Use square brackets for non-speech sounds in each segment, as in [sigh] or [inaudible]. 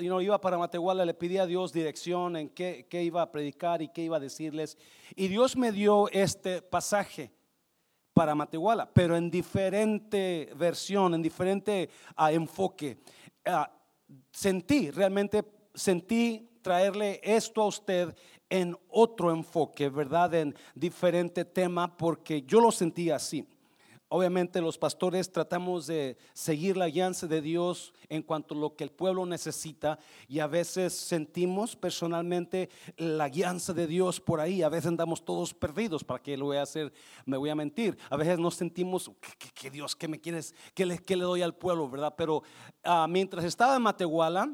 you know, iba para Matehuala, le pedí a Dios dirección en qué, qué iba a predicar y qué iba a decirles. Y Dios me dio este pasaje para Matehuala, pero en diferente versión, en diferente ah, enfoque. Ah, sentí, realmente sentí traerle esto a usted en otro enfoque, ¿verdad? En diferente tema, porque yo lo sentí así. Obviamente los pastores tratamos de seguir la guianza de Dios en cuanto a lo que el pueblo necesita y a veces sentimos personalmente la guianza de Dios por ahí, a veces andamos todos perdidos, ¿para qué lo voy a hacer? Me voy a mentir. A veces nos sentimos, que, Dios, ¿qué me quieres? ¿Qué le, le, doy al pueblo? ¿Verdad? Pero ah, mientras estaba en Matehuala,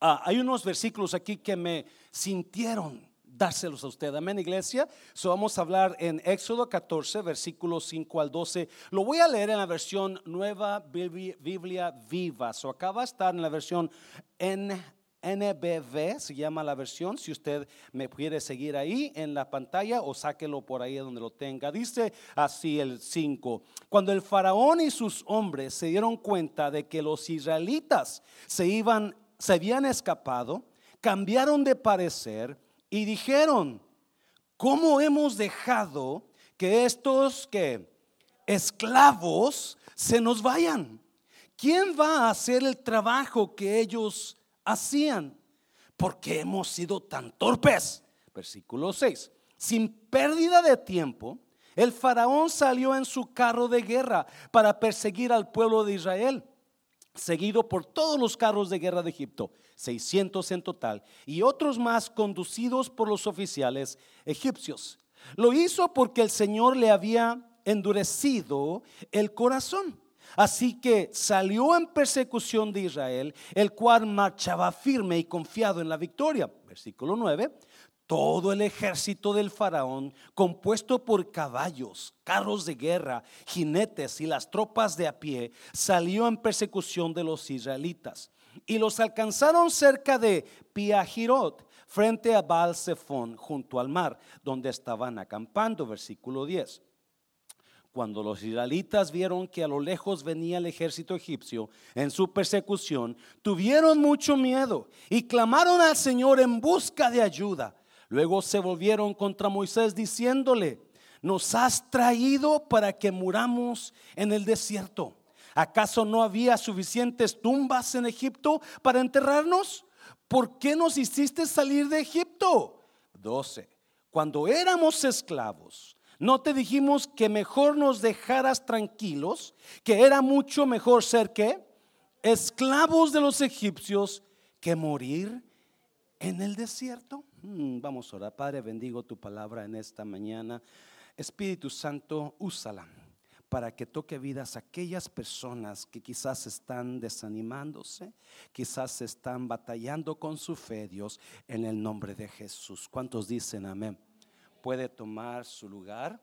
ah, hay unos versículos aquí que me sintieron dárselos a usted. Amén, iglesia. So vamos a hablar en Éxodo 14, versículos 5 al 12. Lo voy a leer en la versión Nueva Biblia, Viva. So acá va estar en la versión NBV, se llama la versión. Si usted me quiere seguir ahí en la pantalla o sáquelo por ahí donde lo tenga. Dice así el 5. Cuando el faraón y sus hombres se dieron cuenta de que los israelitas se iban, se habían escapado, cambiaron de parecer y dijeron, ¿cómo hemos dejado que estos que esclavos se nos vayan? ¿Quién va a hacer el trabajo que ellos hacían? Porque hemos sido tan torpes. Versículo 6. Sin pérdida de tiempo, el faraón salió en su carro de guerra para perseguir al pueblo de Israel seguido por todos los carros de guerra de Egipto, 600 en total, y otros más conducidos por los oficiales egipcios. Lo hizo porque el Señor le había endurecido el corazón. Así que salió en persecución de Israel, el cual marchaba firme y confiado en la victoria. Versículo 9 todo el ejército del faraón, compuesto por caballos, carros de guerra, jinetes y las tropas de a pie, salió en persecución de los israelitas. Y los alcanzaron cerca de Piahirot, frente a Baal junto al mar, donde estaban acampando. Versículo 10. Cuando los israelitas vieron que a lo lejos venía el ejército egipcio en su persecución, tuvieron mucho miedo y clamaron al Señor en busca de ayuda. Luego se volvieron contra Moisés diciéndole, nos has traído para que muramos en el desierto. ¿Acaso no había suficientes tumbas en Egipto para enterrarnos? ¿Por qué nos hiciste salir de Egipto? 12. Cuando éramos esclavos, ¿no te dijimos que mejor nos dejaras tranquilos? Que era mucho mejor ser que esclavos de los egipcios que morir en el desierto. Mm, vamos a orar. Padre, bendigo tu palabra en esta mañana. Espíritu Santo, úsala para que toque vidas aquellas personas que quizás están desanimándose, quizás están batallando con su fe, Dios, en el nombre de Jesús. ¿Cuántos dicen amén? Puede tomar su lugar.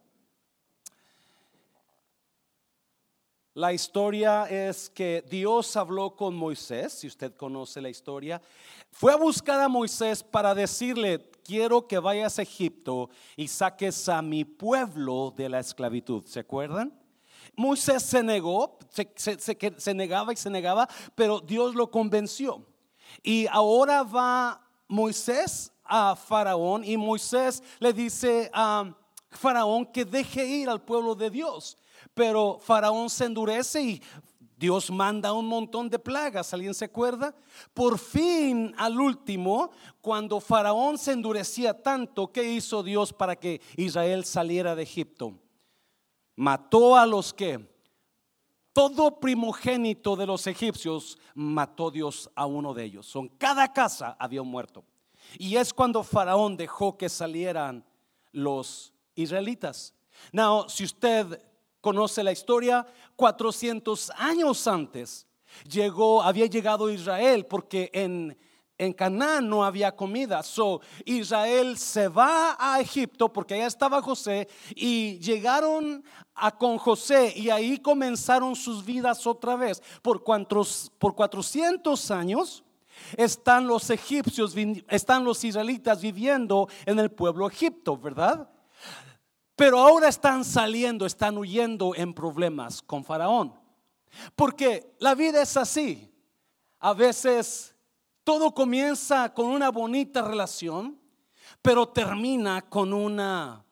La historia es que Dios habló con Moisés, si usted conoce la historia, fue a buscar a Moisés para decirle, quiero que vayas a Egipto y saques a mi pueblo de la esclavitud. ¿Se acuerdan? Moisés se negó, se, negaba y se negaba, pero Dios lo convenció. Y ahora va Moisés a Faraón y Moisés le dice a Faraón que deje ir al pueblo de Dios. Pero Faraón se endurece y Dios manda un montón de plagas, ¿alguien se acuerda? Por fin, al último, cuando Faraón se endurecía tanto, ¿qué hizo Dios para que Israel saliera de Egipto? Mató a los que todo primogénito de los egipcios mató Dios a uno de ellos. En cada casa había un muerto. Y es cuando Faraón dejó que salieran los israelitas. Now, si usted conoce la historia, 400 años antes llegó, había llegado Israel porque en, en Canaán no había comida. So, Israel se va a Egipto porque allá estaba José y llegaron a con José y ahí comenzaron sus vidas otra vez. Por, cuantos, por 400 años están los egipcios, están los israelitas viviendo en el pueblo Egipto, ¿verdad? Pero ahora están saliendo, están huyendo en problemas con Faraón. Porque la vida es así. A veces Todo comienza con una bonita relación, pero termina con una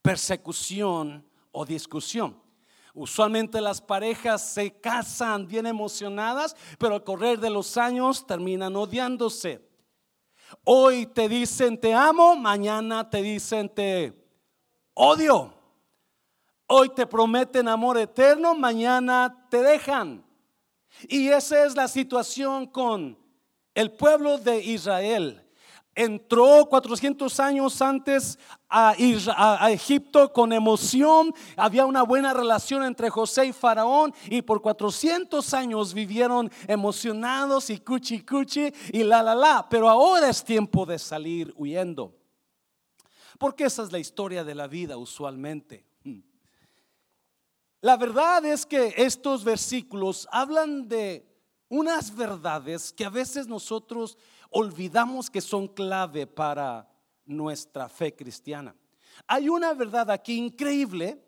persecución o discusión. Usualmente las parejas se casan bien emocionadas, pero al correr de los años terminan odiándose. Hoy te dicen te amo, mañana te dicen te odio. Hoy te prometen amor eterno, mañana te dejan. Y esa es la situación con el pueblo de Israel entró 400 años antes a, Egipto con emoción, había una buena relación entre José y Faraón y por 400 años vivieron emocionados y cuchi cuchi y la la la, pero ahora es tiempo de salir huyendo. Porque esa es la historia de la vida usualmente. Hmm. La verdad es que estos versículos hablan de unas verdades que a veces nosotros olvidamos que son clave para nuestra fe cristiana. Hay una verdad aquí increíble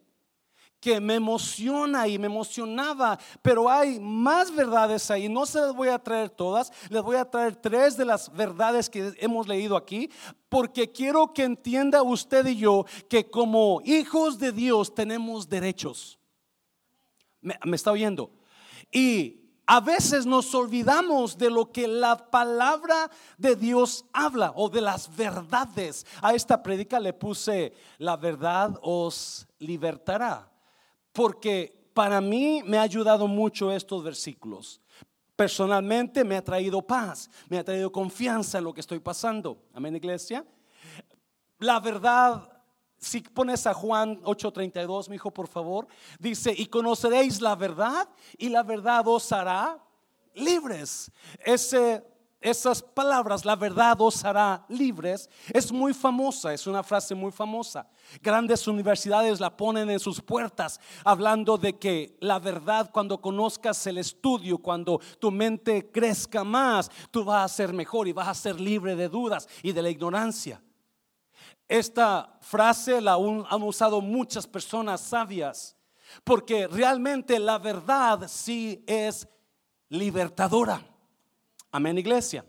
que me emociona y me emocionaba, pero hay más verdades ahí. No se las voy a traer todas, les voy a traer tres de las verdades que hemos leído aquí, porque quiero que entienda usted y yo que como hijos de Dios tenemos derechos. ¿Me, está oyendo? Y a veces nos olvidamos de lo que la palabra de Dios habla o de las verdades. A esta predica le puse, la verdad os libertará. Porque para mí me ha ayudado mucho estos versículos. Personalmente me ha traído paz, me ha traído confianza en lo que estoy pasando. Amén, iglesia. La verdad si pones a Juan 8:32, mi hijo, por favor, dice, y conoceréis la verdad y la verdad os hará libres. Ese, esas palabras, la verdad os hará libres, es muy famosa, es una frase muy famosa. Grandes universidades la ponen en sus puertas hablando de que la verdad cuando conozcas el estudio, cuando tu mente crezca más, tú vas a ser mejor y vas a ser libre de dudas y de la ignorancia. Esta frase la han usado muchas personas sabias, porque realmente la verdad sí es libertadora. Amén, iglesia.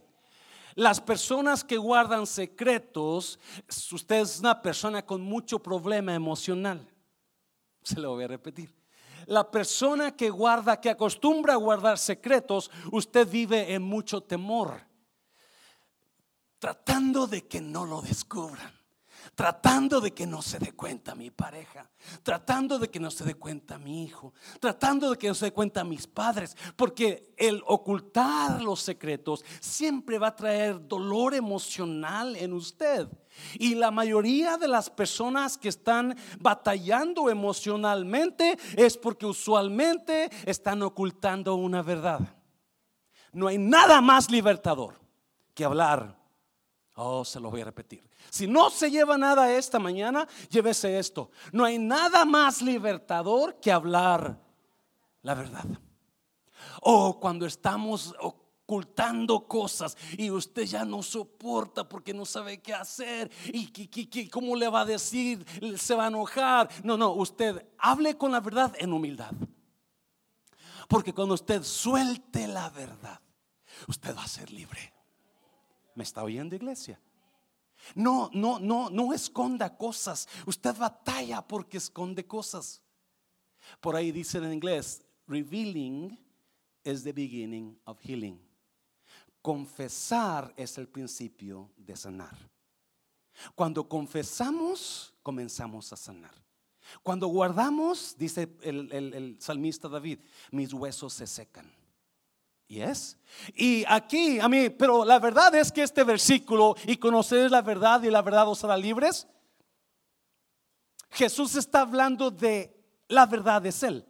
Las personas que guardan secretos, usted es una persona con mucho problema emocional. [laughs] Se lo voy a repetir. La persona que guarda, que acostumbra a guardar secretos, usted vive en mucho temor, tratando de que no lo descubran tratando de que no se dé cuenta mi pareja, tratando de que no se dé cuenta mi hijo, tratando de que no se dé cuenta mis padres, porque el ocultar los secretos siempre va a traer dolor emocional en usted. Y la mayoría de las personas que están batallando emocionalmente es porque usualmente están ocultando una verdad. No hay nada más libertador que hablar. Oh, se lo voy a repetir. Si no se lleva nada esta mañana, llévese esto. No hay nada más libertador que hablar la verdad. O cuando estamos ocultando cosas y usted ya no soporta porque no sabe qué hacer y cómo le va a decir, se va a enojar. No, no, usted hable con la verdad en humildad. Porque cuando usted suelte la verdad, usted va a ser libre. ¿Me está oyendo, iglesia? No, no, no, no esconda cosas. Usted batalla porque esconde cosas. Por ahí dicen en inglés, revealing is the beginning of healing. Confesar es el principio de sanar. Cuando confesamos, comenzamos a sanar. Cuando guardamos, dice el, el salmista David, mis huesos se secan. Yes. Y aquí, a mí, pero la verdad es que este versículo, y conocer la verdad y la verdad os hará libres, Jesús está hablando de la verdad es Él.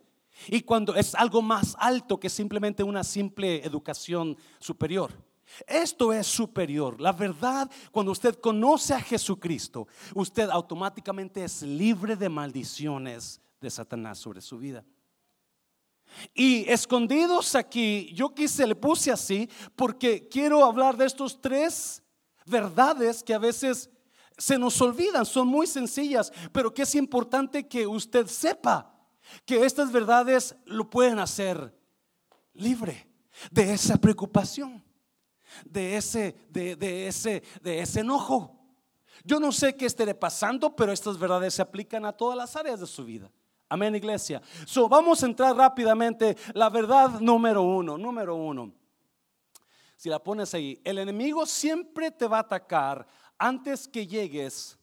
Y cuando es algo más alto que simplemente una simple educación superior. Esto es superior. La verdad, cuando usted conoce a Jesucristo, usted automáticamente es libre de maldiciones de Satanás sobre su vida. Y escondidos aquí, yo quise, le puse así, porque quiero hablar de estos tres verdades que a veces se nos olvidan, son muy sencillas, pero que es importante que usted sepa que estas verdades lo pueden hacer libre de esa preocupación. de ese, de, de ese, de ese enojo. Yo no sé qué esté pasando, pero estas verdades se aplican a todas las áreas de su vida. Amén, iglesia. So, vamos a entrar rápidamente. La verdad número uno, número uno. Si la pones ahí, el enemigo siempre te va a atacar antes que llegues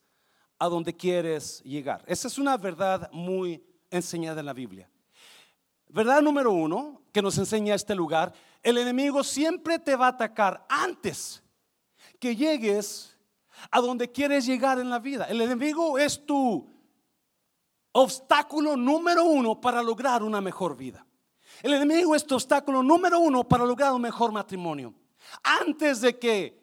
a donde quieres llegar. Esa es una verdad muy enseñada en la Biblia. Verdad número uno que nos enseña este lugar, el enemigo siempre te va a atacar antes que llegues a donde quieres llegar en la vida. El enemigo es tu obstáculo número uno para lograr una mejor vida. El enemigo es tu obstáculo número uno para lograr un mejor matrimonio. Antes de que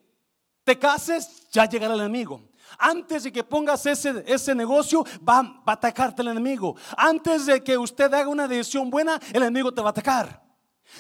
te cases, ya llegará el enemigo. Antes de que pongas ese, ese negocio, va, va a atacarte el enemigo. Antes de que usted haga una decisión buena, el enemigo te va a atacar.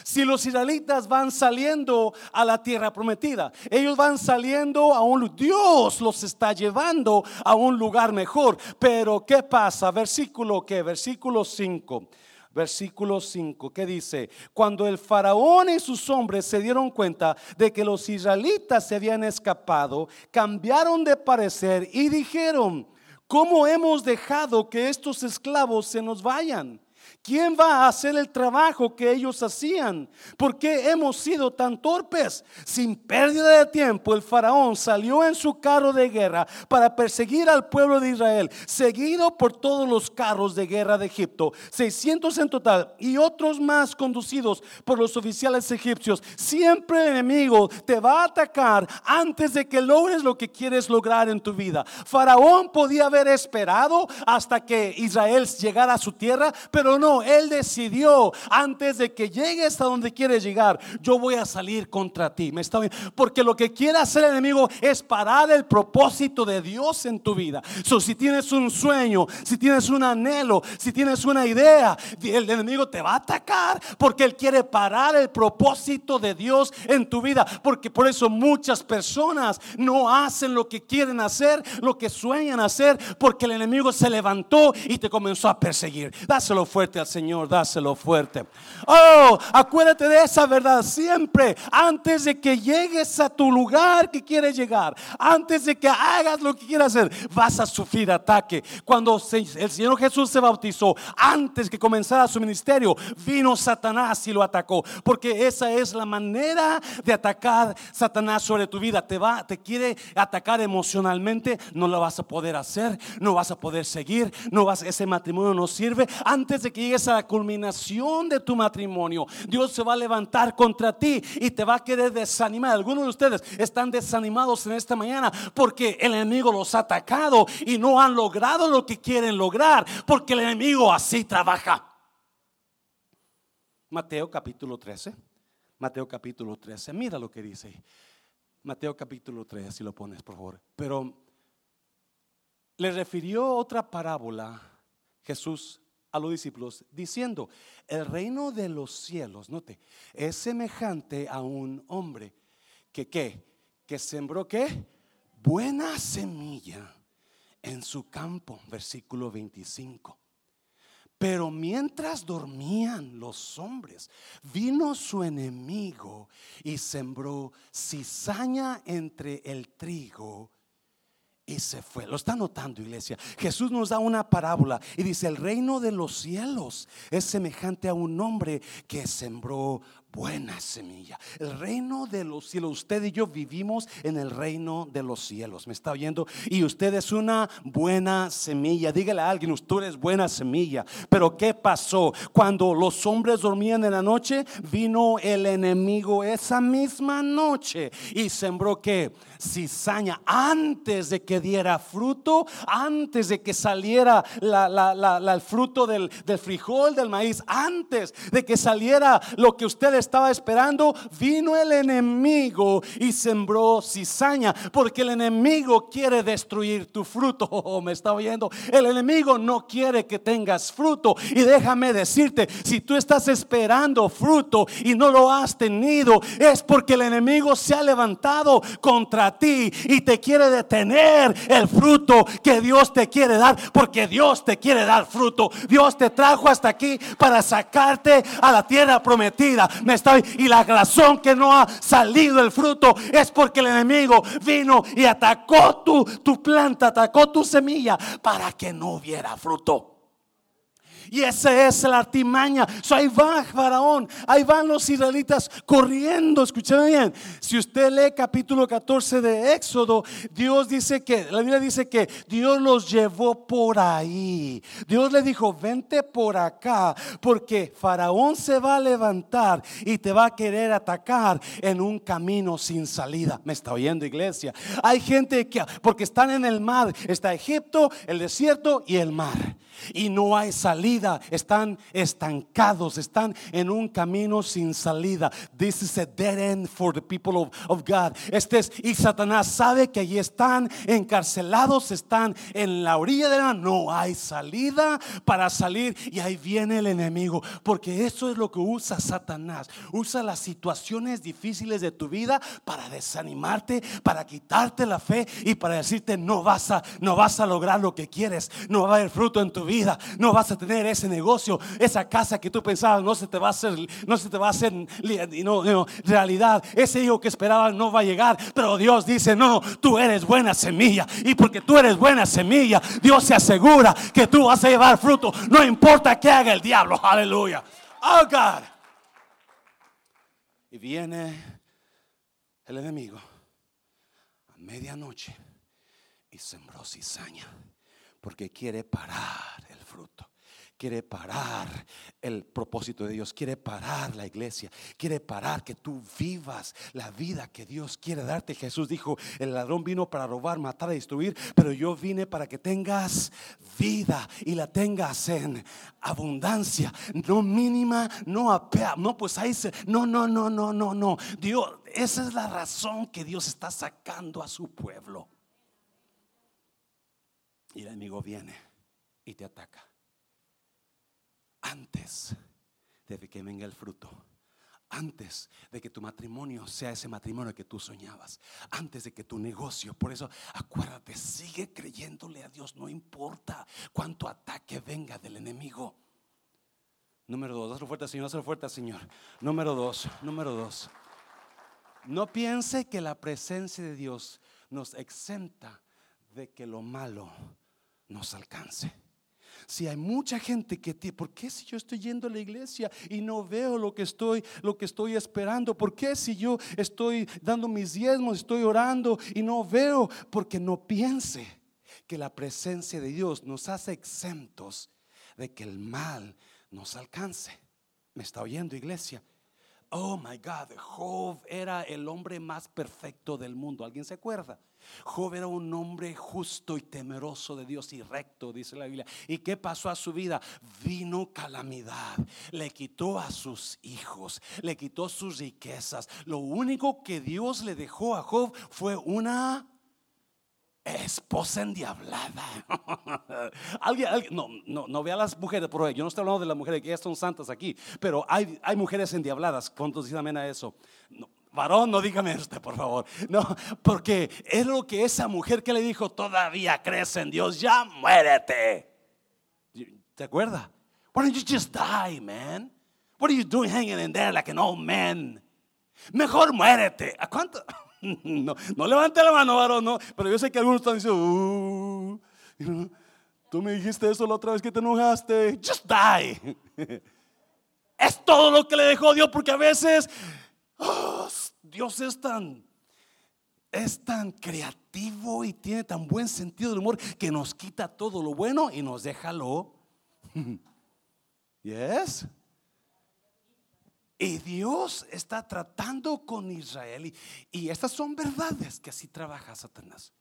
Si los israelitas van saliendo a la tierra prometida, ellos van saliendo a un Dios los está llevando a un lugar mejor. Pero ¿qué pasa? Versículo qué? Versículo 5. Versículo 5, ¿qué dice? Cuando el faraón y sus hombres se dieron cuenta de que los israelitas se habían escapado, cambiaron de parecer y dijeron, ¿cómo hemos dejado que estos esclavos se nos vayan? ¿Quién va a hacer el trabajo que ellos hacían? ¿Por qué hemos sido tan torpes? Sin pérdida de tiempo, el faraón salió en su carro de guerra para perseguir al pueblo de Israel, seguido por todos los carros de guerra de Egipto, 600 en total, y otros más conducidos por los oficiales egipcios. Siempre el enemigo te va a atacar antes de que logres lo que quieres lograr en tu vida. Faraón podía haber esperado hasta que Israel llegara a su tierra, pero no él decidió antes de que llegues a donde quieres llegar, yo voy a salir contra ti. ¿Me está bien? Porque lo que quiere hacer el enemigo es parar el propósito de Dios en tu vida. So, si tienes un sueño, si tienes un anhelo, si tienes una idea, el enemigo te va a atacar porque él quiere parar el propósito de Dios en tu vida. Porque por eso muchas personas no hacen lo que quieren hacer, lo que sueñan hacer, porque el enemigo se levantó y te comenzó a perseguir. Dáselo fuerte al Señor, dáselo fuerte. Oh, acuérdate de esa verdad siempre. Antes de que llegues a tu lugar que quieres llegar, antes de que hagas lo que quieras hacer, vas a sufrir ataque. Cuando el Señor Jesús se bautizó, antes que comenzara su ministerio, vino Satanás y lo atacó. Porque esa es la manera de atacar Satanás sobre tu vida. Te va, te quiere atacar emocionalmente, no lo vas a poder hacer, no vas a poder seguir, no vas, ese matrimonio no sirve. Antes de que llegues a la culminación de tu matrimonio, Dios se va a levantar contra ti y te va a querer desanimar. Algunos de ustedes están desanimados en esta mañana porque el enemigo los ha atacado y no han logrado lo que quieren lograr, porque el enemigo así trabaja. Mateo capítulo 13. Mateo capítulo 13. Mira lo que dice. Mateo capítulo 13, si lo pones, por favor. Pero le refirió otra parábola Jesús a los discípulos diciendo, el reino de los cielos, note, es semejante a un hombre que qué, que sembró qué, buena semilla en su campo, versículo 25. Pero mientras dormían los hombres, vino su enemigo y sembró cizaña entre el trigo y se fue. Lo está notando, iglesia. Jesús nos da una parábola y dice, el reino de los cielos es semejante a un hombre que sembró buena semilla. El reino de los cielos. Usted y yo vivimos en el reino de los cielos. ¿Me está oyendo? Y usted es una buena semilla. Dígale a alguien, usted es buena semilla. Pero ¿qué pasó? Cuando los hombres dormían en la noche, vino el enemigo esa misma noche y sembró que cizaña antes de que diera fruto, antes de que saliera el fruto del, del frijol, del maíz, antes de que saliera lo que ustedes estaba esperando, vino el enemigo y sembró cizaña, porque el enemigo quiere destruir tu fruto. [laughs] Oh, me está oyendo. El enemigo no quiere que tengas fruto. Y déjame decirte, si tú estás esperando fruto y no lo has tenido, es porque el enemigo se ha levantado contra ti y te quiere detener el fruto que Dios te quiere dar, porque Dios te quiere dar fruto. Dios te trajo hasta aquí para sacarte a la tierra prometida Y la razón que no ha salido el fruto es porque el enemigo vino y atacó tu, tu planta, atacó tu semilla para que no hubiera fruto. Y esa es la artimaña. ahí va Faraón, ahí van los israelitas corriendo. Escúchame bien. Si usted lee capítulo 14 de Éxodo, Dios dice que, la Biblia dice que Dios los llevó por ahí. Dios le dijo, vente por acá, porque Faraón se va a levantar y te va a querer atacar en un camino sin salida. ¿Me está oyendo, iglesia? Hay gente que, porque están en el mar, está Egipto, el desierto y el mar y no hay salida. Están estancados, están en un camino sin salida. This is a dead end for the people of, God. Este es, y Satanás sabe que allí están encarcelados, están en la orilla de la. No hay salida para salir y ahí viene el enemigo. Porque eso es lo que usa Satanás. Usa las situaciones difíciles de tu vida para desanimarte, para quitarte la fe y para decirte no vas a, no vas a lograr lo que quieres, no va a haber fruto en tu vida, no vas a tener ese negocio, esa casa que tú pensabas no se te va a hacer, no se te va a hacer no, realidad. Ese hijo que esperabas no va a llegar, pero Dios dice, no, tú eres buena semilla y porque tú eres buena semilla, Dios se asegura que tú vas a llevar fruto, no importa qué haga el diablo, [laughs] aleluya. Oh God. Y viene el enemigo a medianoche y sembró cizaña porque quiere parar. Quiere parar el propósito de Dios, quiere parar la iglesia, quiere parar que tú vivas la vida que Dios quiere darte. Jesús dijo, el ladrón vino para robar, matar y destruir, pero yo vine para que tengas vida y la tengas en abundancia, no mínima, no apea, no pues ahí se, no, no, no, no, no, no. Dios, esa es la razón que Dios está sacando a su pueblo. Y el enemigo viene y te ataca. Antes de que venga el fruto. Antes de que tu matrimonio sea ese matrimonio que tú soñabas. Antes de que tu negocio. Por eso acuérdate, sigue creyéndole a Dios. No importa cuánto ataque venga del enemigo. Número dos, hazlo fuerte, Señor, hazlo fuerte, Señor. Número dos, número dos. No piense que la presencia de Dios nos exenta de que lo malo nos alcance. Si hay mucha gente que tiene, ¿por qué si yo estoy yendo a la iglesia y no veo lo que estoy, lo que estoy esperando? ¿Por qué si yo estoy dando mis diezmos, estoy orando y no veo? Porque no piense que la presencia de Dios nos hace exentos de que el mal nos alcance. ¿Me está oyendo, iglesia? Oh my God, Job era el hombre más perfecto del mundo. ¿Alguien se acuerda? Job era un hombre justo y temeroso de Dios y recto, dice la Biblia. ¿Y qué pasó a su vida? Vino calamidad, le quitó a sus hijos, le quitó sus riquezas. Lo único que Dios le dejó a Job fue una esposa endiablada. [laughs] ¿Alguien, no, no, no vea a las mujeres, por yo no estoy hablando de las mujeres que ya son santas aquí, pero hay, hay mujeres endiabladas. ¿Cuántos dicen amén a eso? Varón, no dígame usted, por favor. No, porque es lo que esa mujer que le dijo, todavía crees en Dios, ya muérete. ¿Te acuerdas? Why don't you just die, man? What are you doing hanging in there like an old man? Mejor muérete. ¿A cuánto? [laughs] No, no levante la mano, varón, no. Pero yo sé que algunos están diciendo, uh, tú me dijiste eso la otra vez que te enojaste. Just die. [laughs] Es todo lo que le dejó Dios, porque a veces oh, Dios es tan, es tan creativo y tiene tan buen sentido del humor que nos quita todo lo bueno y nos deja lo. [laughs] Yes. Y Dios está tratando con Israel. Y, estas son verdades que así trabaja Satanás.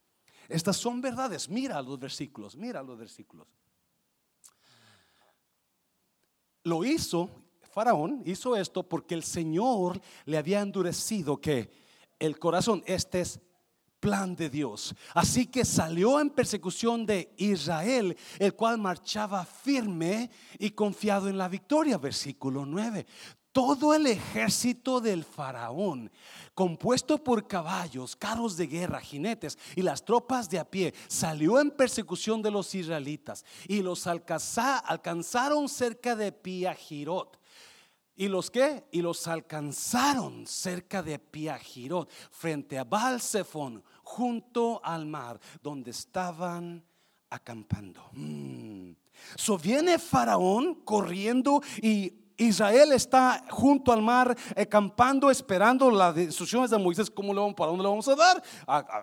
Estas son verdades. Mira los versículos, mira los versículos. Lo hizo, Faraón hizo esto porque el Señor le había endurecido que el corazón, este es plan de Dios. Así que salió en persecución de Israel, el cual marchaba firme y confiado en la victoria. Versículo 9 todo el ejército del faraón, compuesto por caballos, carros de guerra, jinetes y las tropas de a pie, salió en persecución de los israelitas y los alcanzaron cerca de Piajirot. ¿Y los qué? Y los alcanzaron cerca de Piajirot, frente a Balsefón, junto al mar, donde estaban acampando. Mm. So viene Faraón corriendo y Israel está junto al mar, acampando, esperando las instrucciones de Moisés. ¿Cómo le vamos, ¿Para dónde le vamos a dar?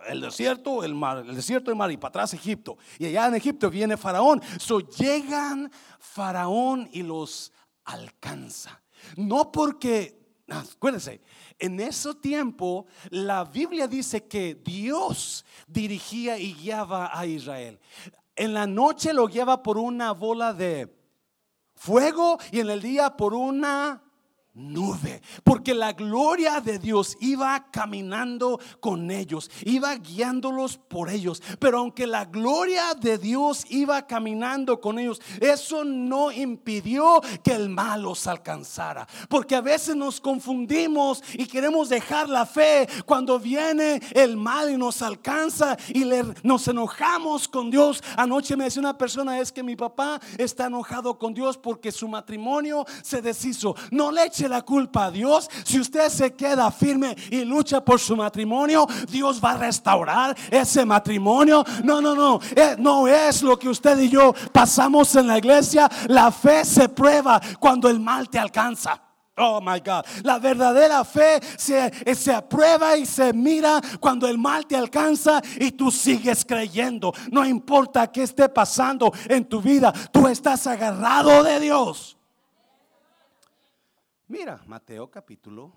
el desierto, el mar, el desierto, el mar y para atrás Egipto. Y allá en Egipto viene Faraón. So llegan Faraón y los alcanza. No porque Acuérdense, en ese tiempo la Biblia dice que Dios dirigía y guiaba a Israel. En la noche lo guiaba por una bola de fuego y en el día por una nube, porque la gloria de Dios iba caminando con ellos, iba guiándolos por ellos. Pero aunque la gloria de Dios iba caminando con ellos, eso no impidió que el mal los alcanzara. Porque a veces nos confundimos y queremos dejar la fe cuando viene el mal y nos alcanza y nos enojamos con Dios. Anoche me decía una persona, es que mi papá está enojado con Dios porque su matrimonio se deshizo. No le eche la culpa a Dios. Si usted se queda firme y lucha por su matrimonio, Dios va a restaurar ese matrimonio. No, no, no. Eh, no es lo que usted y yo pasamos en la iglesia. La fe se prueba cuando el mal te alcanza. Oh my God. La verdadera fe se, se, aprueba y se mira cuando el mal te alcanza y tú sigues creyendo. No importa qué esté pasando en tu vida, tú estás agarrado de Dios. Mira, Mateo capítulo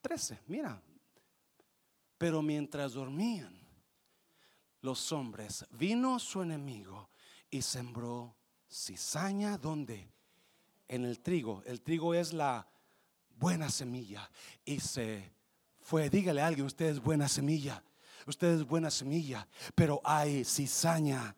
13, mira. Pero mientras dormían los hombres, vino su enemigo y sembró cizaña donde? En el trigo. El trigo es la buena semilla. Y se fue, dígale a alguien, usted es buena semilla. Usted es buena semilla, pero hay cizaña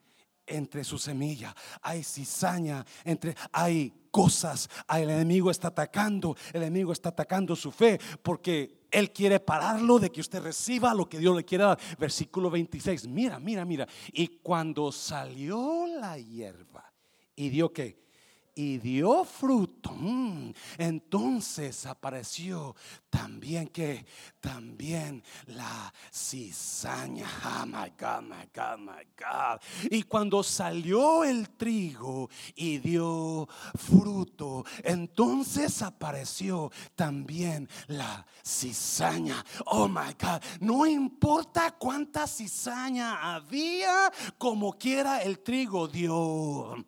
entre su semilla, hay cizaña entre, hay cosas, el enemigo está atacando, el enemigo está atacando su fe porque él quiere pararlo de que usted reciba lo que Dios le quiere dar. Versículo 26, mira, mira, mira. Y cuando salió la hierba y dio que y dio fruto. Mm, entonces apareció también que también la cizaña. Oh my God, my God. Y cuando salió el trigo y dio fruto, entonces apareció también la cizaña. Oh my God, no importa cuánta cizaña había, como quiera el trigo dio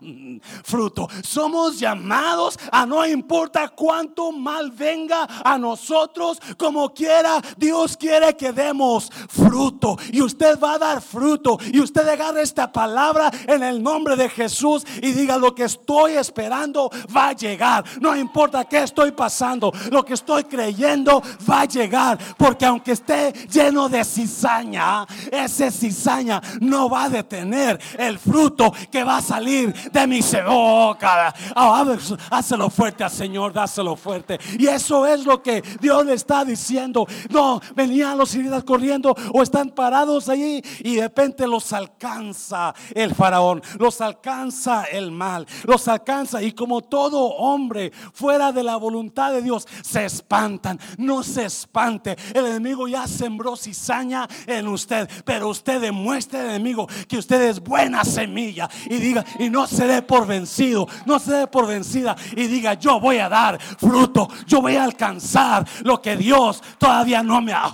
fruto. Somos llamados a no importa cuánto mal venga a nosotros como quiera, Dios quiere que demos fruto. Y usted va a dar fruto. Y usted agarra esta palabra en el nombre de Jesús y diga lo que estoy esperando va a llegar. No importa qué estoy pasando, lo que estoy creyendo va a llegar. Porque aunque esté lleno de cizaña, ese cizaña no va a detener el fruto que va a salir de mi boca. Oh, hácelo fuerte al Señor, dáselo fuerte. Y eso es lo que Dios le está diciendo. No, venían los israelitas corriendo o están parados allí y de repente los alcanza el faraón, los alcanza el mal, los alcanza y como todo hombre fuera de la voluntad de Dios se espantan. No se espante, el enemigo ya sembró cizaña en usted, pero usted demuestre al enemigo que usted es buena semilla y diga y no se dé por vencido, no se dé por vencida y diga yo voy a dar fruto, yo voy a alcanzar lo que Dios todavía no me ha.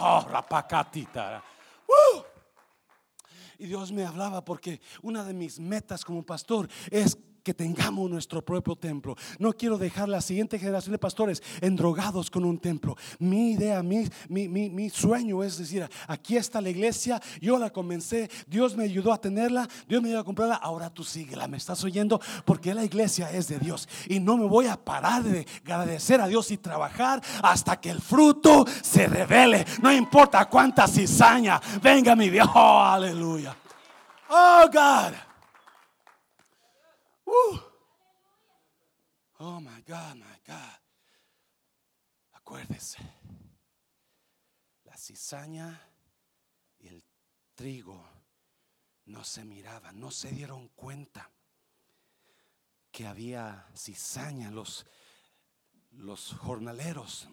Oh, y Dios me hablaba porque una de mis metas como pastor es que tengamos nuestro propio templo. No quiero dejar la siguiente generación de pastores endrogados con un templo. Mi idea, mi, mi, mi, sueño es decir, aquí está la iglesia, yo la comencé, Dios me ayudó a tenerla, Dios me ayudó a comprarla, ahora tú síguela, me estás oyendo, porque la iglesia es de Dios y no me voy a parar de agradecer a Dios y trabajar hasta que el fruto se revele. No importa cuánta cizaña venga mi Dios, oh, aleluya. Oh God. Oh my God, my God. Acuérdese, la cizaña y el trigo no se miraban, no se dieron cuenta que había cizaña. Los, Los jornaleros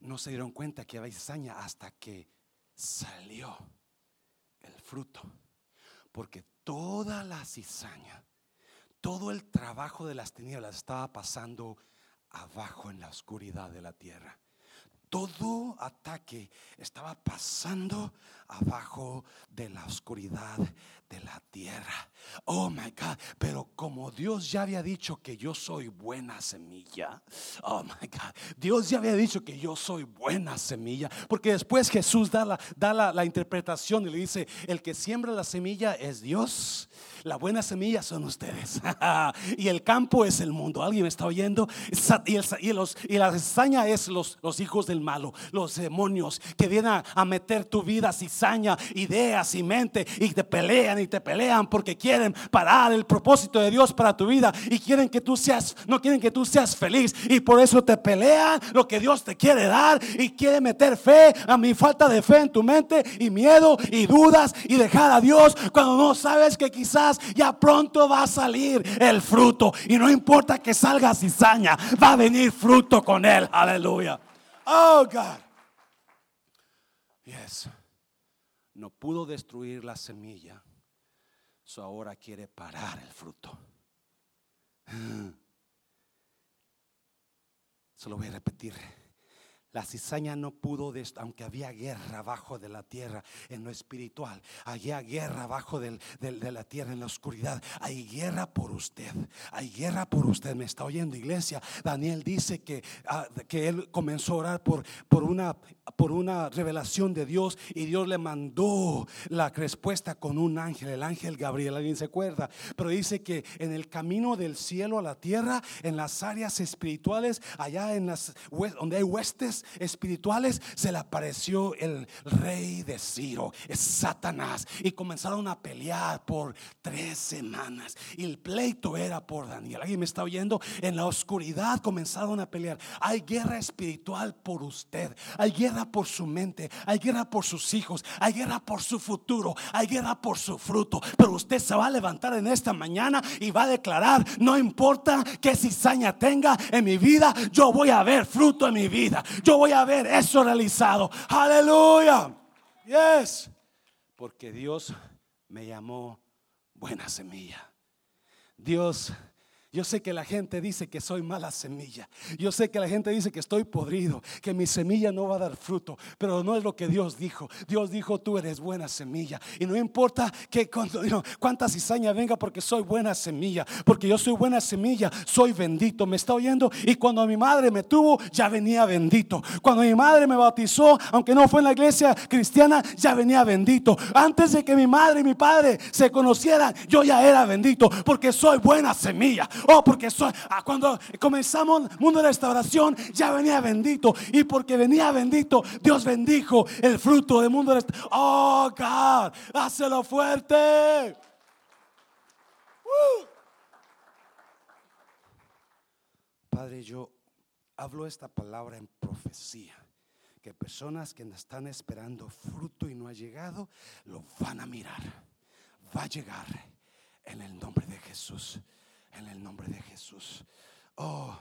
no se dieron cuenta que había cizaña hasta que salió el fruto. Porque toda la cizaña, todo el trabajo de las tinieblas estaba pasando abajo en la oscuridad de la tierra. Todo ataque estaba pasando abajo de la oscuridad de la tierra. Oh my God, pero como Dios ya había dicho que yo soy buena semilla. Oh my God, Dios ya había dicho que yo soy buena semilla. Porque después Jesús da la, da la, la interpretación y le dice, el que siembra la semilla es Dios. La buena semilla son ustedes. [laughs] y el campo es el mundo. ¿Alguien me está oyendo? Y, y, los, y la cizaña es los, los hijos del malo, los demonios que vienen a, a meter tu vida cizaña, ideas y mente y te pelean y te pelean porque quieren parar el propósito de Dios para tu vida y quieren que tú seas, no quieren que tú seas feliz y por eso te pelean lo que Dios te quiere dar y quiere meter fe a mi falta de fe en tu mente y miedo y dudas y dejar a Dios cuando no sabes que quizás ya pronto va a salir el fruto y no importa que salga cizaña, va a venir fruto con él. Aleluya. Oh God. Yes. No pudo destruir la semilla ahora quiere parar el fruto. Se lo voy a repetir. La cizaña no pudo, aunque había guerra abajo de la tierra en lo espiritual, había guerra abajo de la tierra en la oscuridad. Hay guerra por usted, hay guerra por usted. ¿Me está oyendo, iglesia? Daniel dice que, ah, que él comenzó a orar por, por, una, por una revelación de Dios y Dios le mandó la respuesta con un ángel, el ángel Gabriel. ¿Alguien se acuerda? Pero dice que en el camino del cielo a la tierra, en las áreas espirituales, allá en las donde hay huestes espirituales, se le apareció el rey de Ciro, es Satanás, y comenzaron a pelear por tres semanas. El pleito era por Daniel. ¿Alguien me está oyendo? En la oscuridad comenzaron a pelear. Hay guerra espiritual por usted, hay guerra por su mente, hay guerra por sus hijos, hay guerra por su futuro, hay guerra por su fruto. Pero usted se va a levantar en esta mañana y va a declarar: No importa qué cizaña tenga en mi vida, yo voy a ver fruto en mi vida voy a ver eso realizado. Aleluya. Yes. Porque Dios me llamó buena semilla. Dios yo sé que la gente dice que soy mala semilla. Yo sé que la gente dice que estoy podrido, que mi semilla no va a dar fruto. Pero no es lo que Dios dijo. Dios dijo, tú eres buena semilla. Y no importa que cuando, [laughs] cuánta cizaña venga porque soy buena semilla. Porque yo soy buena semilla, soy bendito. ¿Me está oyendo? Y cuando mi madre me tuvo, ya venía bendito. Cuando mi madre me bautizó, aunque no fue en la iglesia cristiana, ya venía bendito. Antes de que mi madre y mi padre se conocieran, yo ya era bendito. Porque soy buena semilla. Oh, porque ah, cuando comenzamos mundo de restauración ya venía bendito. Y porque venía bendito, Dios bendijo el fruto del mundo de restauración. Oh, God, hácelo fuerte. Padre, yo hablo esta palabra en profecía. Que personas que están esperando fruto y no ha llegado, lo van a mirar. Va a llegar en el nombre de Jesús en el nombre de Jesús. Oh,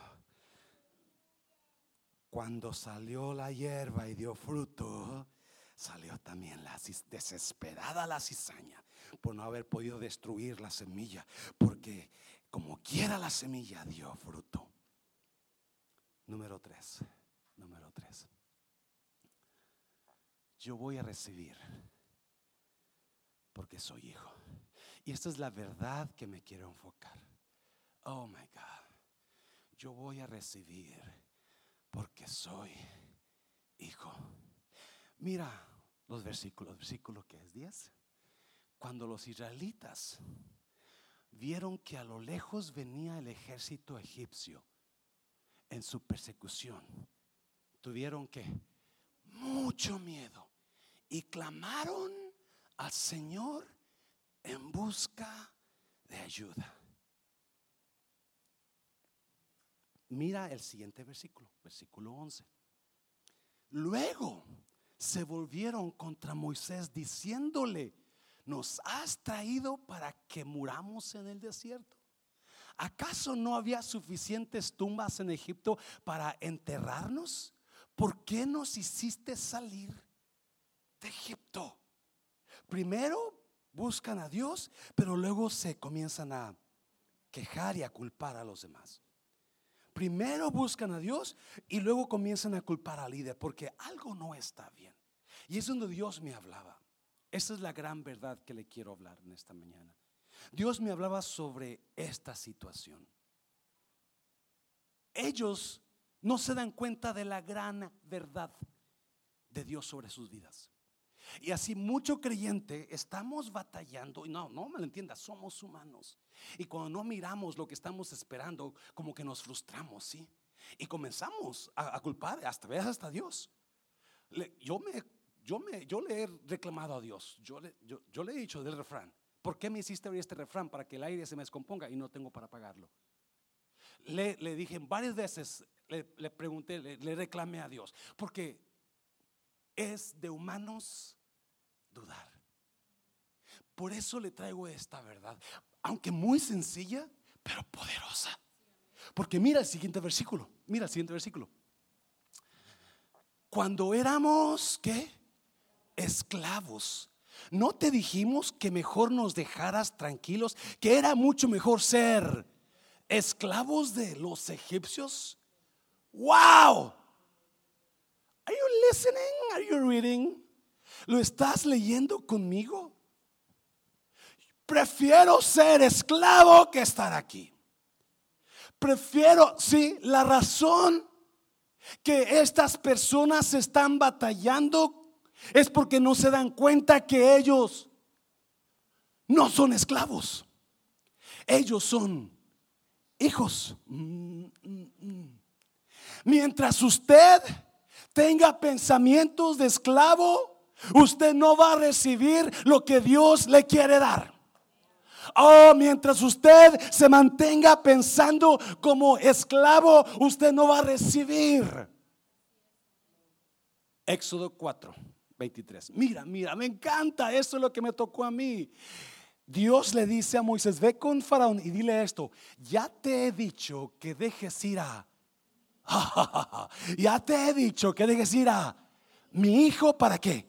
cuando salió la hierba y dio fruto, salió también la desesperada la cizaña por no haber podido destruir la semilla, porque como quiera la semilla dio fruto. Número tres, número tres. Yo voy a recibir porque soy hijo. Y esta es la verdad que me quiero enfocar. Oh my God, yo voy a recibir porque soy hijo. Mira los versículos, versículo que es 10. Cuando los israelitas vieron que a lo lejos venía el ejército egipcio en su persecución, tuvieron que mucho miedo y clamaron al Señor en busca de ayuda. Mira el siguiente versículo, versículo 11. Luego se volvieron contra Moisés diciéndole, nos has traído para que muramos en el desierto. ¿acaso no había suficientes tumbas en Egipto para enterrarnos? ¿Por qué nos hiciste salir de Egipto? Primero buscan a Dios, pero luego se comienzan a quejar y a culpar a los demás. Primero buscan a Dios y luego comienzan a culpar al líder porque algo no está bien. Y es donde Dios me hablaba. Esa es la gran verdad que le quiero hablar en esta mañana. Dios me hablaba sobre esta situación. Ellos no se dan cuenta de la gran verdad de Dios sobre sus vidas. Y así mucho creyente estamos batallando, y no, no me lo entienda, somos humanos. Y cuando no miramos lo que estamos esperando, como que nos frustramos, ¿sí? Y comenzamos a, culpar hasta veces hasta Dios. yo, me, yo, me, yo le he reclamado a Dios, yo le, yo, le he dicho del refrán, ¿por qué me hiciste oír este refrán para que el aire se me descomponga y no tengo para pagarlo? Le, le dije varias veces, le, pregunté, le, le reclamé a Dios, porque es de humanos Por eso le traigo esta verdad, aunque muy sencilla, pero poderosa. Porque mira el siguiente versículo, mira el siguiente versículo. Cuando éramos, ¿qué? Esclavos. ¿No te dijimos que mejor nos dejaras tranquilos? Que era mucho mejor ser esclavos de los egipcios. ¡Wow! Are you listening? Are you reading? ¿Lo estás leyendo conmigo? Prefiero ser esclavo que estar aquí. Prefiero, sí, la razón que estas personas están batallando es porque no se dan cuenta que ellos no son esclavos. Ellos son hijos. Mientras usted tenga pensamientos de esclavo, usted no va a recibir lo que Dios le quiere dar. Oh, mientras usted se mantenga pensando como esclavo, usted no va a recibir. Éxodo 4, 23. Mira, mira, me encanta, eso es lo que me tocó a mí. Dios le dice a Moisés, ve con Faraón y dile esto, ya te he dicho que dejes ir a... [laughs] ya te he dicho que dejes ir a mi hijo para qué?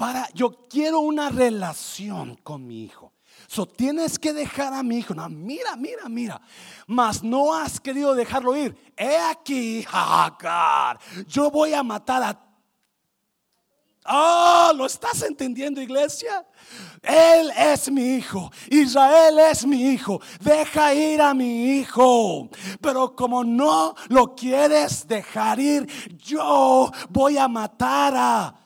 Para, yo quiero una relación con mi hijo. So tienes que dejar a mi hijo. No, mira, mira, mira. Mas no has querido dejarlo ir. He aquí, Hagar. Yo voy a matar a Oh, ¿lo estás entendiendo, iglesia? Él es mi hijo. Israel es mi hijo. Deja ir a mi hijo. Pero como no lo quieres dejar ir, yo voy a matar a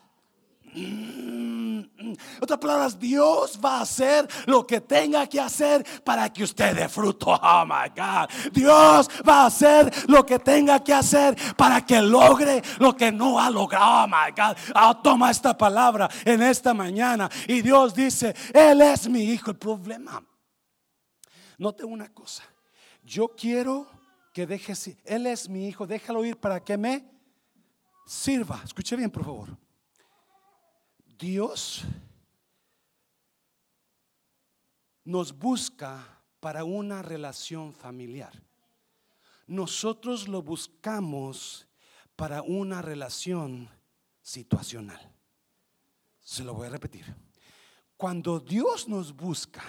en otras palabras, Dios va a hacer lo que tenga que hacer para que usted dé fruto. [laughs] Oh my God. Dios va a hacer lo que tenga que hacer para que logre lo que no ha logrado. Oh my God. Oh, toma esta palabra en esta mañana. Y Dios dice: Él es mi hijo. El problema, note una cosa. Yo quiero que dejes, Él es mi hijo. Déjalo ir para que me sirva. Escuche bien, por favor. Dios nos busca para una relación familiar. Nosotros lo buscamos para una relación situacional. Se lo voy a repetir. Cuando Dios nos busca,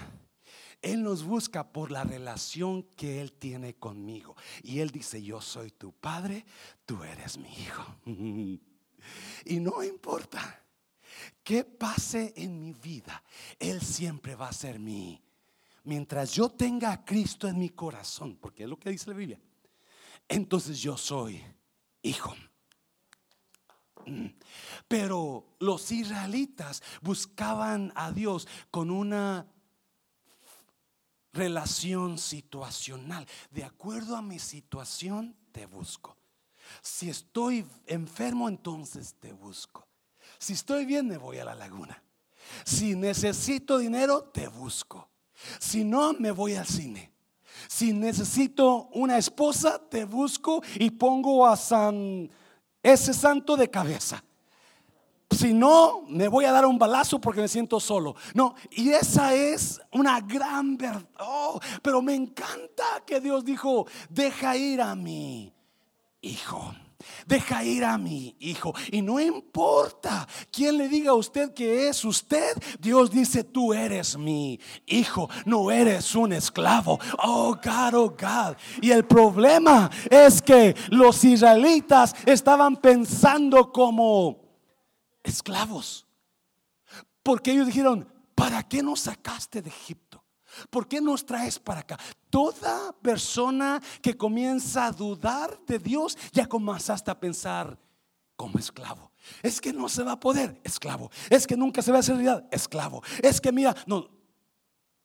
Él nos busca por la relación que Él tiene conmigo. Y Él dice, yo soy tu padre, tú eres mi hijo. [laughs] y no importa que pase en mi vida, Él siempre va a ser mi. Mientras yo tenga a Cristo en mi corazón, porque es lo que dice la Biblia, entonces yo soy hijo. Mm. Pero los israelitas buscaban a Dios con una relación situacional. De acuerdo a mi situación, te busco. Si estoy enfermo, entonces te busco. Si estoy bien, me voy a la laguna. Si necesito dinero, te busco. Si no, me voy al cine. Si necesito una esposa, te busco y pongo a San ese santo de cabeza. si no, me voy a dar un balazo porque me siento solo. No, y esa es una gran verdad. Oh, pero me encanta que Dios dijo, deja ir a mi hijo. Deja ir a mi hijo. Y no importa quién le diga a usted que es usted. Dios dice, tú eres mi hijo. No eres un esclavo. Oh God, oh God. Y el problema es que los israelitas estaban pensando como esclavos. Porque ellos dijeron, ¿para qué nos sacaste de Egipto? ¿Por qué nos traes para acá? Toda persona que comienza a dudar de Dios ya comienza a pensar como esclavo. Es que no se va a poder, esclavo. Es que nunca se va a hacer realidad, esclavo. Es que mira, no,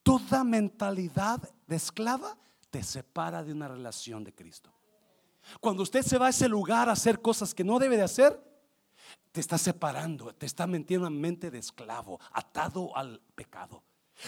toda mentalidad de esclava te separa de una relación de Cristo. Cuando usted se va a ese lugar a hacer cosas que no debe de hacer, te está separando, te está metiendo en mente de esclavo, atado al pecado.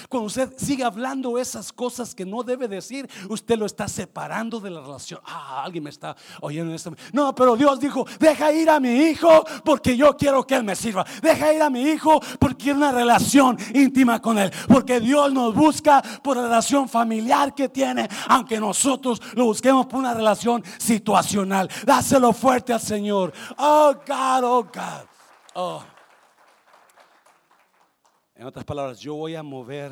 Cuando usted sigue hablando esas cosas que no debe decir, usted lo está separando de la relación. Ah, alguien me está oyendo esto. No, pero Dios dijo, deja ir a mi hijo porque yo quiero que él me sirva. Deja ir a mi hijo porque quiero una relación íntima con él. Porque Dios nos busca por la relación familiar que tiene, aunque nosotros lo busquemos por una relación situacional. Dáselo fuerte al Señor. Oh God, oh God. Oh. En otras palabras, yo voy a mover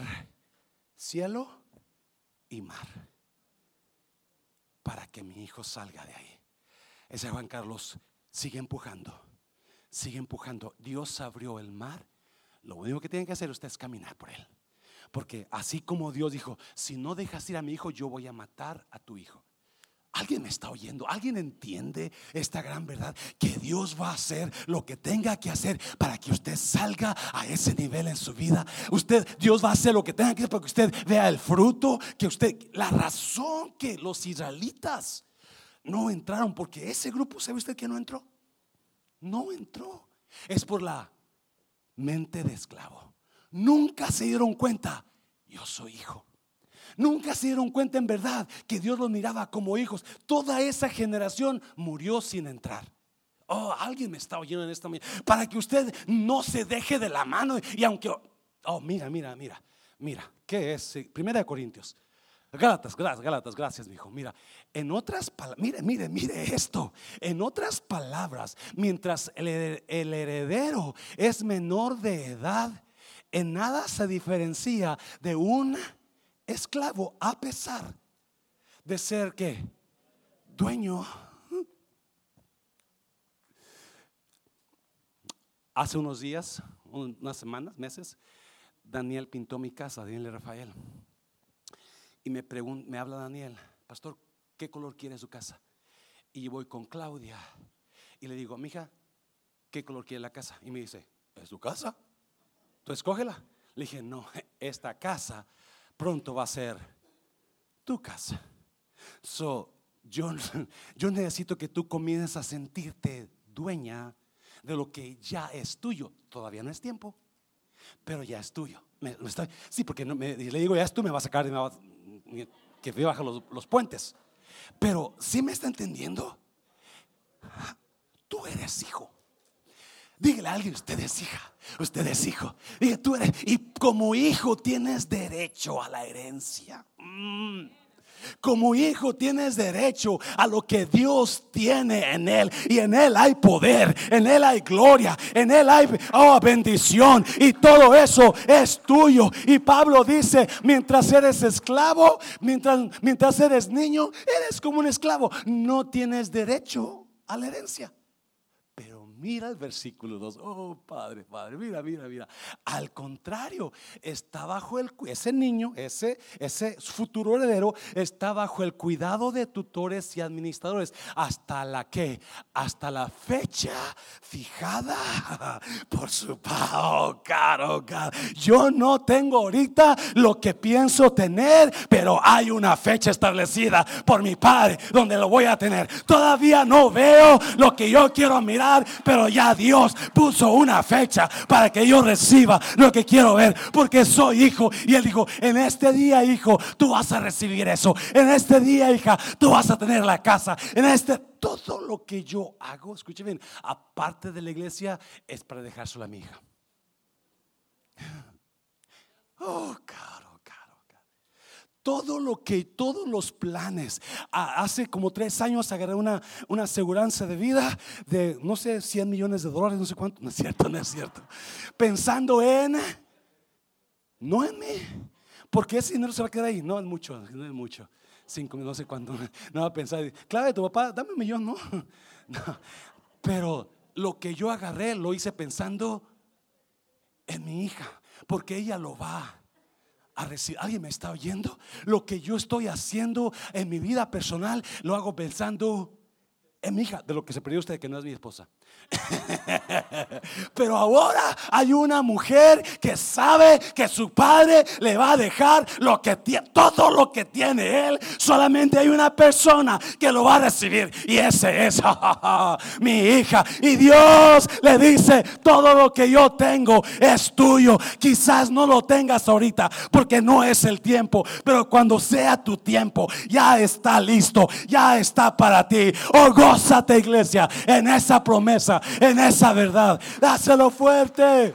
cielo y mar para que mi hijo salga de ahí. Ese Juan Carlos sigue empujando, sigue empujando. Dios abrió el mar. Lo único que tiene que hacer usted es caminar por él. Porque así como Dios dijo, si no dejas ir a mi hijo, yo voy a matar a tu hijo. ¿Alguien me está oyendo? ¿Alguien entiende esta gran verdad? Que Dios va a hacer lo que tenga que hacer para que usted salga a ese nivel en su vida. Usted, Dios va a hacer lo que tenga que hacer para que usted vea el fruto, que usted, la razón que los israelitas no entraron, porque ese grupo, ¿sabe usted que no entró? No entró. Es por la mente de esclavo. Nunca se dieron cuenta, yo soy hijo. Nunca se dieron cuenta en verdad que Dios los miraba como hijos. Toda esa generación murió sin entrar. Oh, alguien me está oyendo en esta mañana. Para que usted no se deje de la mano. Y aunque, oh, mira, mira, mira, mira, ¿qué es? Primera de Corintios. Gálatas, gracias, Gálatas, gracias, mi hijo. Mira, en otras palabras, mire, mire, mire esto. En otras palabras, mientras el heredero es menor de edad, en nada se diferencia de un esclavo a pesar de ser que dueño. Hace unos días, unas semanas, meses, Daniel pintó mi casa, Daniel y Rafael. Y me, pregunta, me habla Daniel, pastor, ¿qué color quiere su casa? Y voy con Claudia y le digo, mija, ¿qué color quiere la casa? Y me dice, ¿es su casa? Tú escógela. Le dije, no, [laughs] esta casa pronto va a ser tu casa. So, yo, [laughs] yo necesito que tú comiences a sentirte dueña de lo que ya es tuyo. Todavía no es tiempo, pero ya es tuyo. sí, porque me, le digo, ya es tú, me va a sacar que voy a bajar los, los puentes. Pero si me está entendiendo? Tú eres hijo. Dígale a alguien, usted es hija, usted es hijo. Dije, tú eres, y como hijo tienes derecho a la herencia. Mm. Como hijo tienes derecho a lo que Dios tiene en él. Y en él hay poder, en él hay gloria, en él hay oh, bendición. Y todo eso es tuyo. Y Pablo dice, mientras eres esclavo, mientras, mientras eres niño, eres como un esclavo. No tienes derecho a la herencia. Mira el versículo 2. Oh, Padre, Padre, mira, mira, mira. Al contrario, está bajo el ese niño, ese ese futuro heredero está bajo el cuidado de tutores y administradores hasta la que hasta la fecha fijada por su padre. Oh, caro, Yo no tengo ahorita lo que pienso tener, pero hay una fecha establecida por mi padre donde lo voy a tener. Todavía no veo lo que yo quiero mirar, pero ya Dios puso una fecha para que yo reciba lo que quiero ver, porque soy hijo. Y él dijo, en este día, hijo, tú vas a recibir eso. En este día, hija, tú vas a tener la casa. En este todo lo que yo hago, escuche bien, aparte de la iglesia, es para dejar sola a mi hija. Oh, caro. Todo lo que, todos los planes. Hace como tres años agarré una, una aseguranza de vida de, no sé, 100 millones de dólares, no sé cuánto. No es cierto, no es cierto. Pensando en, no en mí. Porque ese dinero se va a quedar ahí. No es mucho, no es mucho. Cinco, no sé cuánto. No va a pensar, clave, tu papá, dame un millón, no. [laughs] no. Pero lo que yo agarré lo hice pensando en mi hija porque ella lo va ¿Alguien me está oyendo? Lo que yo estoy haciendo en mi vida personal lo hago pensando en mi hija, de lo que se perdió usted, que no es mi esposa. [laughs] Pero ahora hay una mujer que sabe que su padre le va a dejar lo que tiene, todo lo que tiene él. Solamente hay una persona que lo va a recibir y ese es [laughs] mi hija. Y Dios le dice, todo lo que yo tengo es tuyo. Quizás no lo tengas ahorita porque no es el tiempo, pero cuando sea tu tiempo, ya está listo, ya está para ti. Oh, gózate iglesia en esa promesa en esa verdad. Dáselo fuerte.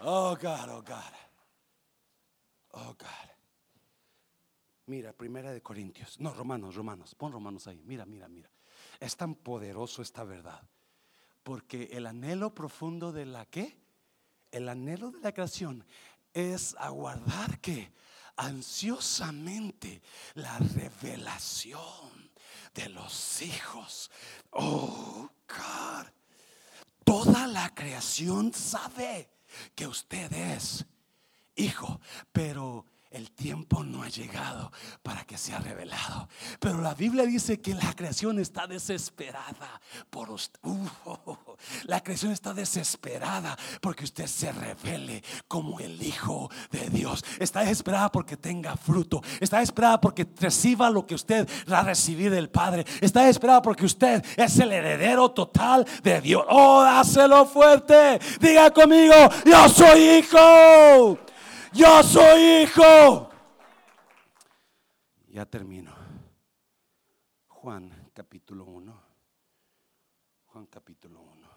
Oh God, oh God. Oh God. Mira, primera de Corintios. No, Romanos, Romanos. Pon Romanos ahí. Mira, mira, mira. Es tan poderoso esta verdad. Porque el anhelo profundo de la que, el anhelo de la creación es aguardar que ansiosamente la revelación de los hijos. Oh, God. Toda la creación sabe que usted es hijo, pero el tiempo no ha llegado para que sea revelado. Pero la Biblia dice que la creación está desesperada por usted. la creación está desesperada porque usted se revele como el Hijo de Dios. Está desesperada porque tenga fruto. Está desesperada porque reciba lo que usted va a recibir del Padre. Está desesperada porque usted es el heredero total de Dios. Oh, dáselo fuerte. Diga conmigo, yo soy hijo. Yo soy hijo. Ya termino. Juan capítulo 1. Juan capítulo 1.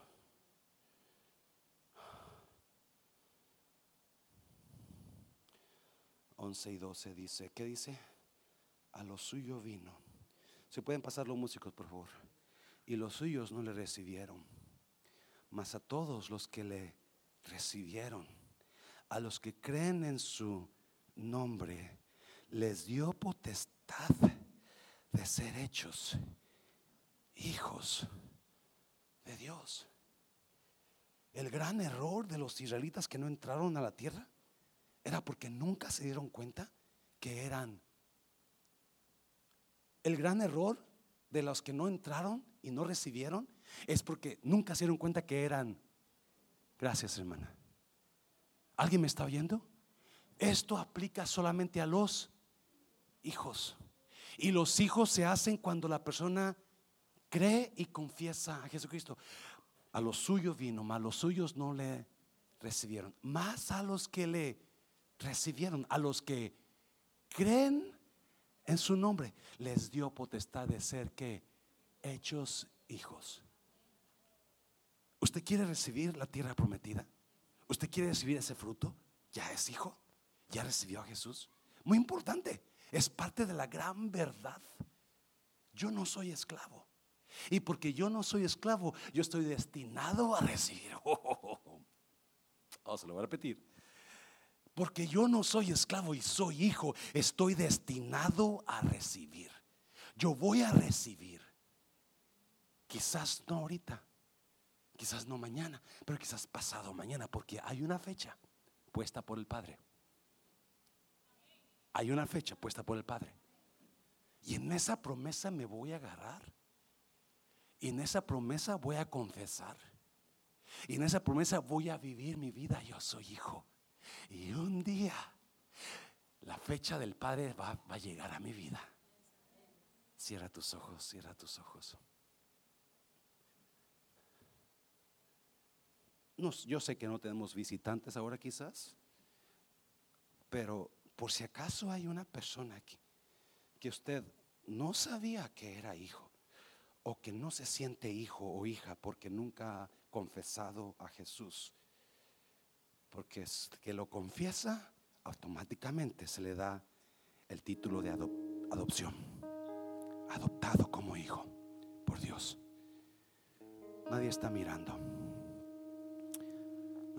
Once y doce dice, ¿qué dice? A lo suyo vino. Se pueden pasar los músicos, por favor. Y los suyos no le recibieron, mas a todos los que le recibieron a los que creen en su nombre, les dio potestad de ser hechos hijos de Dios. El gran error de los israelitas que no entraron a la tierra era porque nunca se dieron cuenta que eran. El gran error de los que no entraron y no recibieron es porque nunca se dieron cuenta que eran. Gracias, hermana. ¿Alguien me está oyendo? Esto aplica solamente a los hijos. Y los hijos se hacen cuando la persona cree y confiesa a Jesucristo. A los suyos vino, mas los suyos no le recibieron. Más a los que le recibieron, a los que creen en su nombre, les dio potestad de ser que hechos hijos. ¿Usted quiere recibir la tierra prometida? ¿Usted quiere recibir ese fruto? ¿Ya es hijo? ¿Ya recibió a Jesús? Muy importante. Es parte de la gran verdad. Yo no soy esclavo. Y porque yo no soy esclavo, yo estoy destinado a recibir. [laughs] Oh, se lo voy a repetir. Porque yo no soy esclavo y soy hijo, estoy destinado a recibir. Yo voy a recibir. Quizás no ahorita, Quizás no mañana, pero quizás pasado mañana, porque hay una fecha puesta por el Padre. Hay una fecha puesta por el Padre. Y en esa promesa me voy a agarrar. Y en esa promesa voy a confesar. Y en esa promesa voy a vivir mi vida. Yo soy hijo. Y un día la fecha del Padre va, va a llegar a mi vida. Cierra tus ojos, cierra tus ojos. Yo sé que no tenemos visitantes ahora quizás, pero por si acaso hay una persona aquí que usted no sabía que era hijo o que no se siente hijo o hija porque nunca ha confesado a Jesús. Porque es que lo confiesa, automáticamente se le da el título de adopción. Adoptado como hijo por Dios. Nadie está mirando.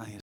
I